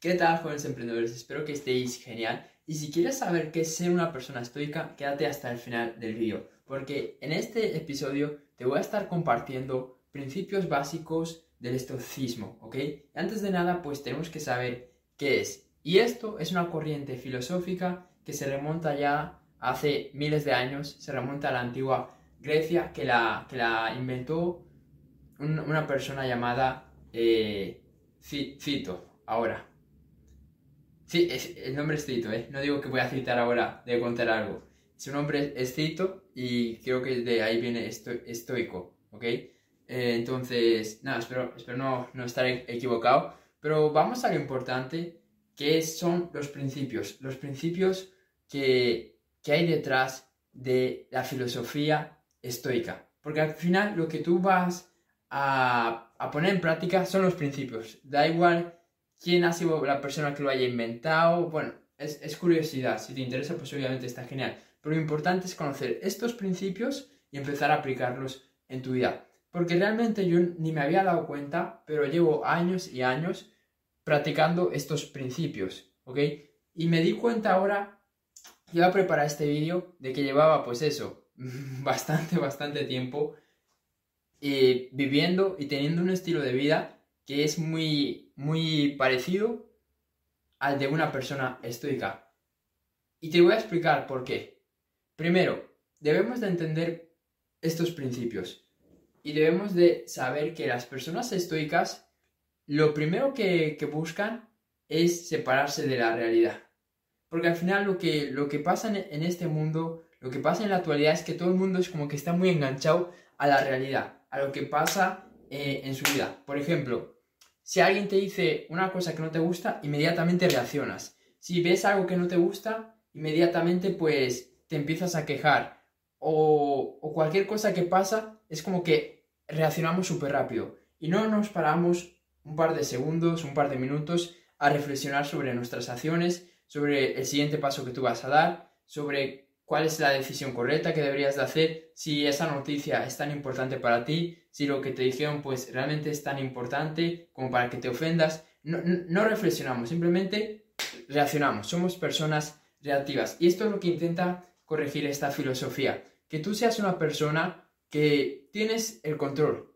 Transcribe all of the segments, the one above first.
¿Qué tal, jóvenes emprendedores? Espero que estéis genial. Y si quieres saber qué es ser una persona estoica, quédate hasta el final del vídeo, porque en este episodio te voy a estar compartiendo principios básicos del estoicismo, ¿ok? antes de nada, pues tenemos que saber qué es. Y esto es una corriente filosófica que se remonta ya hace miles de años, se remonta a la antigua Grecia, que la, que la inventó una persona llamada eh, Cito. Ahora, Sí, el nombre es Cito, ¿eh? No digo que voy a citar ahora, de contar algo. Su nombre es Cito y creo que de ahí viene estoico, ¿ok? Eh, entonces, nada, espero, espero no, no estar equivocado. Pero vamos a lo importante, que son los principios. Los principios que, que hay detrás de la filosofía estoica. Porque al final lo que tú vas a, a poner en práctica son los principios. Da igual quién ha sido la persona que lo haya inventado. Bueno, es, curiosidad. Si te interesa, pues obviamente está genial. Pero lo importante es conocer estos principios y empezar a aplicarlos en tu vida. Porque realmente yo ni me había dado cuenta, pero llevo años y años practicando estos principios, ¿ok? Y me di cuenta ahora, iba a preparar este vídeo, de que llevaba pues eso, bastante, bastante tiempo eh, viviendo y teniendo un estilo de vida que es muy muy parecido al de una persona estoica. Y te voy a explicar por qué. Primero, debemos de entender estos principios y debemos de saber que las personas estoicas lo primero que, buscan es separarse de la realidad. Porque al final lo que, lo que pasa en, este mundo, lo que pasa en la actualidad es que todo el mundo es como que está muy enganchado a la realidad, a lo que pasa eh, en su vida. Por ejemplo, si alguien te dice una cosa que no te gusta, inmediatamente reaccionas. Si ves algo que no te gusta, inmediatamente pues te empiezas a quejar. O, cualquier cosa que pasa, es como que reaccionamos súper rápido. Y no nos paramos un par de segundos, un par de minutos a reflexionar sobre nuestras acciones, sobre el siguiente paso que tú vas a dar, sobre cuál es la decisión correcta que deberías de hacer, si esa noticia es tan importante para ti, si lo que te dijeron pues realmente es tan importante como para que te ofendas. No, reflexionamos, simplemente reaccionamos, somos personas reactivas. Y esto es lo que intenta corregir esta filosofía, que tú seas una persona que tienes el control,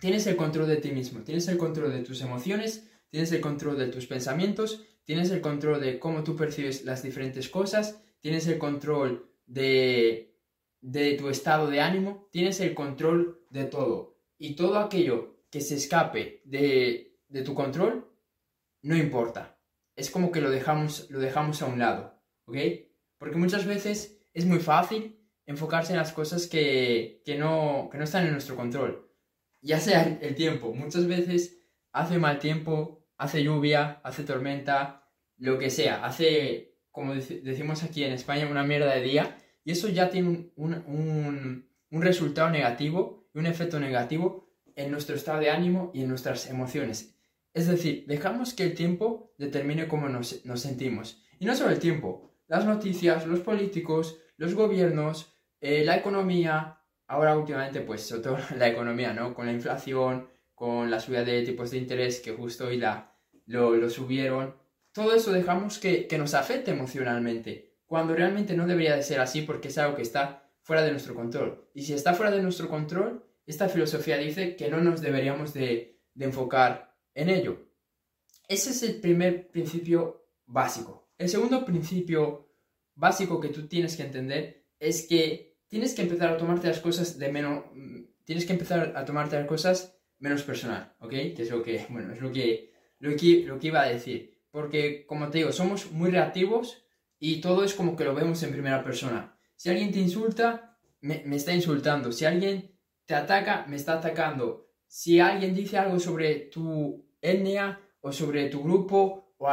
tienes el control de ti mismo, tienes el control de tus emociones, tienes el control de tus pensamientos, tienes el control de cómo tú percibes las diferentes cosas, tienes el control de, de tu estado de ánimo, tienes el control de todo. Y todo aquello que se escape de, de tu control, no importa. Es como que lo dejamos, lo dejamos a un lado, ¿ok? Porque muchas veces es muy fácil enfocarse en las cosas que, que, no, que no están en nuestro control. Ya sea el tiempo, muchas veces hace mal tiempo, hace lluvia, hace tormenta, lo que sea, hace como decimos aquí en España, una mierda de día, y eso ya tiene un, resultado negativo y un efecto negativo en nuestro estado de ánimo y en nuestras emociones. Es decir, dejamos que el tiempo determine cómo nos, sentimos. Y no solo el tiempo, las noticias, los políticos, los gobiernos, eh, la economía, ahora últimamente pues sobre todo la economía, ¿no? Con la inflación, con la subida de tipos de interés que justo hoy la, lo subieron, todo eso dejamos que, nos afecte emocionalmente, cuando realmente no debería de ser así porque es algo que está fuera de nuestro control. Y si está fuera de nuestro control, esta filosofía dice que no nos deberíamos de, enfocar en ello. Ese es el primer principio básico. El segundo principio básico que tú tienes que entender es que tienes que empezar a tomarte las cosas de menos... Tienes que empezar a tomarte las cosas menos personal, ¿ok? Que es lo que, bueno, es lo que, lo que, lo que iba a decir porque, como te digo, somos muy reactivos y todo es como que lo vemos en primera persona. Si alguien te insulta, me, está insultando. Si alguien te ataca, me está atacando. Si alguien dice algo sobre tu etnia o sobre tu grupo o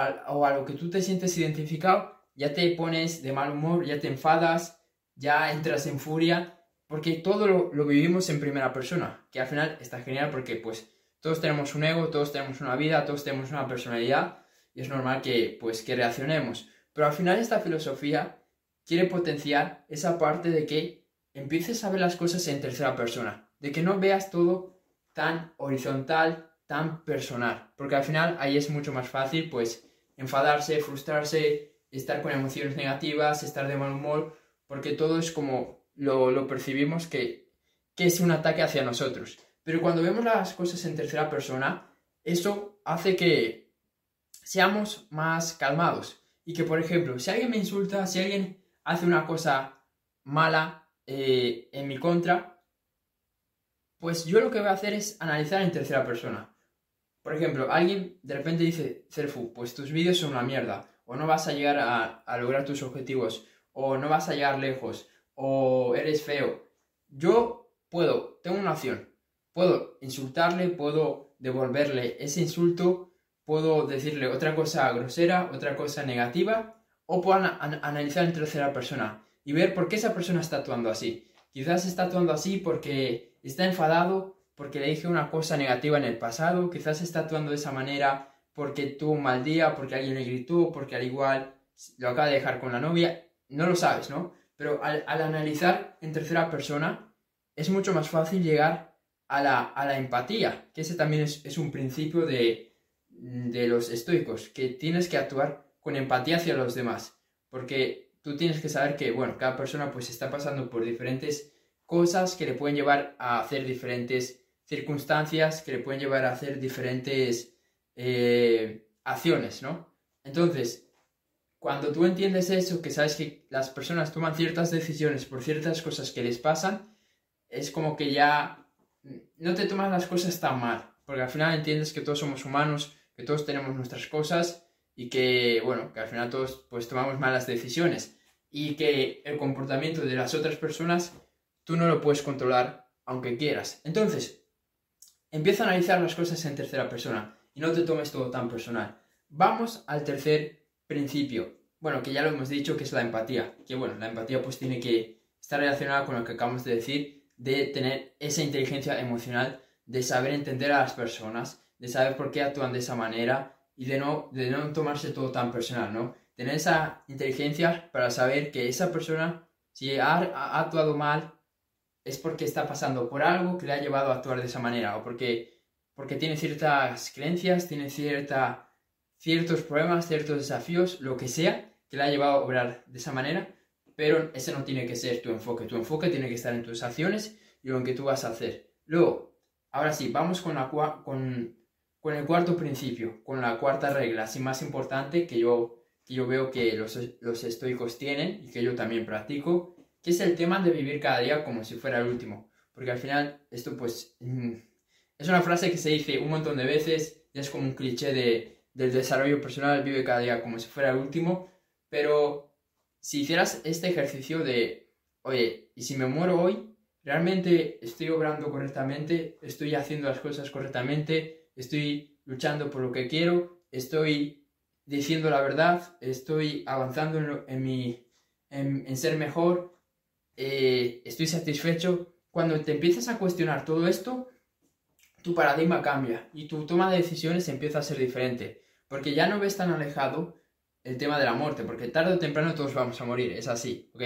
a, lo que tú te sientes identificado, ya te pones de mal humor, ya te enfadas, ya entras en furia, porque todo lo, lo, vivimos en primera persona, que al final está genial porque pues todos tenemos un ego, todos tenemos una vida, todos tenemos una personalidad y es normal que, pues, que reaccionemos. Pero al final esta filosofía quiere potenciar esa parte de que empieces a ver las cosas en tercera persona, de que no veas todo tan horizontal, tan personal, porque al final ahí es mucho más fácil, pues, enfadarse, frustrarse, estar con emociones negativas, estar de mal humor, porque todo es como lo, percibimos que, que es un ataque hacia nosotros. Pero cuando vemos las cosas en tercera persona, eso hace que seamos más calmados. Y que, por ejemplo, si alguien me insulta, si alguien hace una cosa mala eh, en mi contra, pues yo lo que voy a hacer es analizar en tercera persona. Por ejemplo, alguien de repente dice, Cerfu, pues tus vídeos son una mierda, o no vas a llegar a, lograr tus objetivos, o no vas a llegar lejos, o eres feo. Yo puedo, tengo una opción, puedo insultarle, puedo devolverle ese insulto, puedo decirle otra cosa grosera, otra cosa negativa, o puedo analizar en tercera persona y ver por qué esa persona está actuando así. Quizás está actuando así porque está enfadado, porque le dije una cosa negativa en el pasado, quizás está actuando de esa manera porque tuvo un mal día, porque alguien le gritó, porque al igual lo acaba de dejar con la novia, no lo sabes, ¿no? Pero al, analizar en tercera persona es mucho más fácil llegar a la, empatía, que ese también es, un principio de, de los estoicos, que tienes que actuar con empatía hacia los demás, porque tú tienes que saber que, bueno, cada persona pues está pasando por diferentes cosas que le pueden llevar a hacer diferentes circunstancias, que le pueden llevar a hacer diferentes eh, acciones, ¿no? Entonces, cuando tú entiendes eso, que sabes que las personas toman ciertas decisiones por ciertas cosas que les pasan, es como que ya no te tomas las cosas tan mal, porque al final entiendes que todos somos humanos, que todos tenemos nuestras cosas y que, bueno, que al final todos pues tomamos malas decisiones y que el comportamiento de las otras personas tú no lo puedes controlar aunque quieras. Entonces, empieza a analizar las cosas en tercera persona y no te tomes todo tan personal. Vamos al tercer principio. Bueno, que ya lo hemos dicho, que es la empatía. Que bueno, la empatía pues tiene que estar relacionada con lo que acabamos de decir, de tener esa inteligencia emocional, de saber entender a las personas, de saber por qué actúan de esa manera y de no, de no tomarse todo tan personal, ¿no? Tener esa inteligencia para saber que esa persona, si ha, actuado mal, es porque está pasando por algo que le ha llevado a actuar de esa manera o porque porque tiene ciertas creencias, tiene cierta, ciertos problemas, ciertos desafíos, lo que sea, que le ha llevado a obrar de esa manera, pero ese no tiene que ser tu enfoque. Tu enfoque tiene que estar en tus acciones y lo que tú vas a hacer. Luego, ahora sí, vamos con, la, con, con el cuarto principio, con la cuarta regla, así más importante que yo, que yo veo que los, los estoicos tienen y que yo también practico, que es el tema de vivir cada día como si fuera el último. Porque al final esto pues mm, es una frase que se dice un montón de veces, ya es como un cliché de, del desarrollo personal, vive cada día como si fuera el último, pero si hicieras este ejercicio de, oye, ¿y si me muero hoy? ¿Realmente estoy obrando correctamente? ¿Estoy haciendo las cosas correctamente? ¿Estoy luchando por lo que quiero? ¿Estoy diciendo la verdad? ¿Estoy avanzando en, mi, en, ser mejor? Eh, ¿Estoy satisfecho? Cuando te empiezas a cuestionar todo esto, tu paradigma cambia y tu toma de decisiones empieza a ser diferente, porque ya no ves tan alejado el tema de la muerte, porque tarde o temprano todos vamos a morir, es así, ¿ok?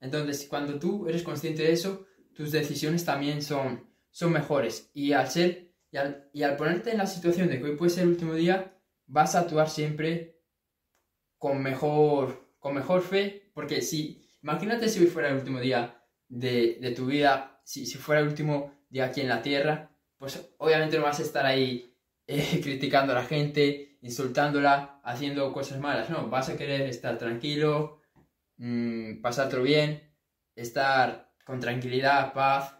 Entonces, cuando tú eres consciente de eso, tus decisiones también son, son mejores y al ser y al, ponerte en la situación de que hoy puede ser el último día, vas a actuar siempre con mejor, con mejor fe, porque si, imagínate si hoy fuera el último día de, tu vida, si, fuera el último día aquí en la tierra, pues obviamente no vas a estar ahí eh, criticando a la gente, insultándola, haciendo cosas malas, no, vas a querer estar tranquilo, mmm, bien, estar con tranquilidad, paz,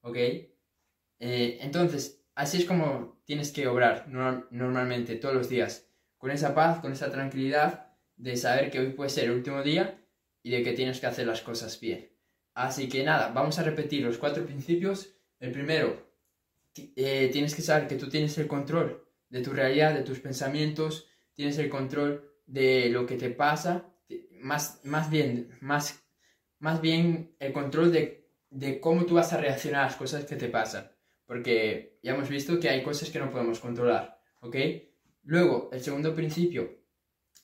¿ok? Eh, entonces, así es como tienes que obrar normalmente todos los días, con esa paz, con esa tranquilidad de saber que hoy puede ser el último día y de que tienes que hacer las cosas bien. Así que nada, vamos a repetir los cuatro principios. El primero, eh, tienes que saber que tú tienes el control de tu realidad, de tus pensamientos, tienes el control de lo que te pasa, más, más, bien, más, más bien el control de, de cómo tú vas a reaccionar a las cosas que te pasan. Porque ya hemos visto que hay cosas que no podemos controlar, ¿ok? Luego, el segundo principio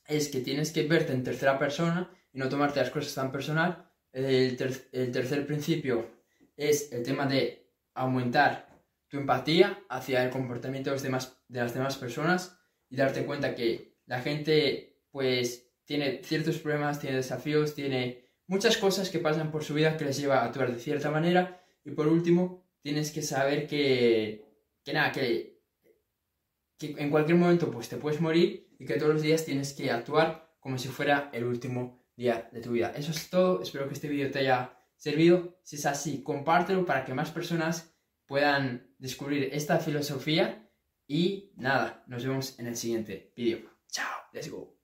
es que tienes que verte en tercera persona y no tomarte las cosas tan personal. El, tercer principio es el tema de aumentar tu empatía hacia el comportamiento de, de las demás personas y darte cuenta que la gente pues tiene ciertos problemas, tiene desafíos, tiene muchas cosas que pasan por su vida que les lleva a actuar de cierta manera. Y por último, tienes que saber que, que nada, que, que en cualquier momento pues te puedes morir y que todos los días tienes que actuar como si fuera el último día de tu vida. Eso es todo, espero que este vídeo te haya servido. Si es así, compártelo para que más personas puedan descubrir esta filosofía y nada, nos vemos en el siguiente vídeo. Chao, let's go.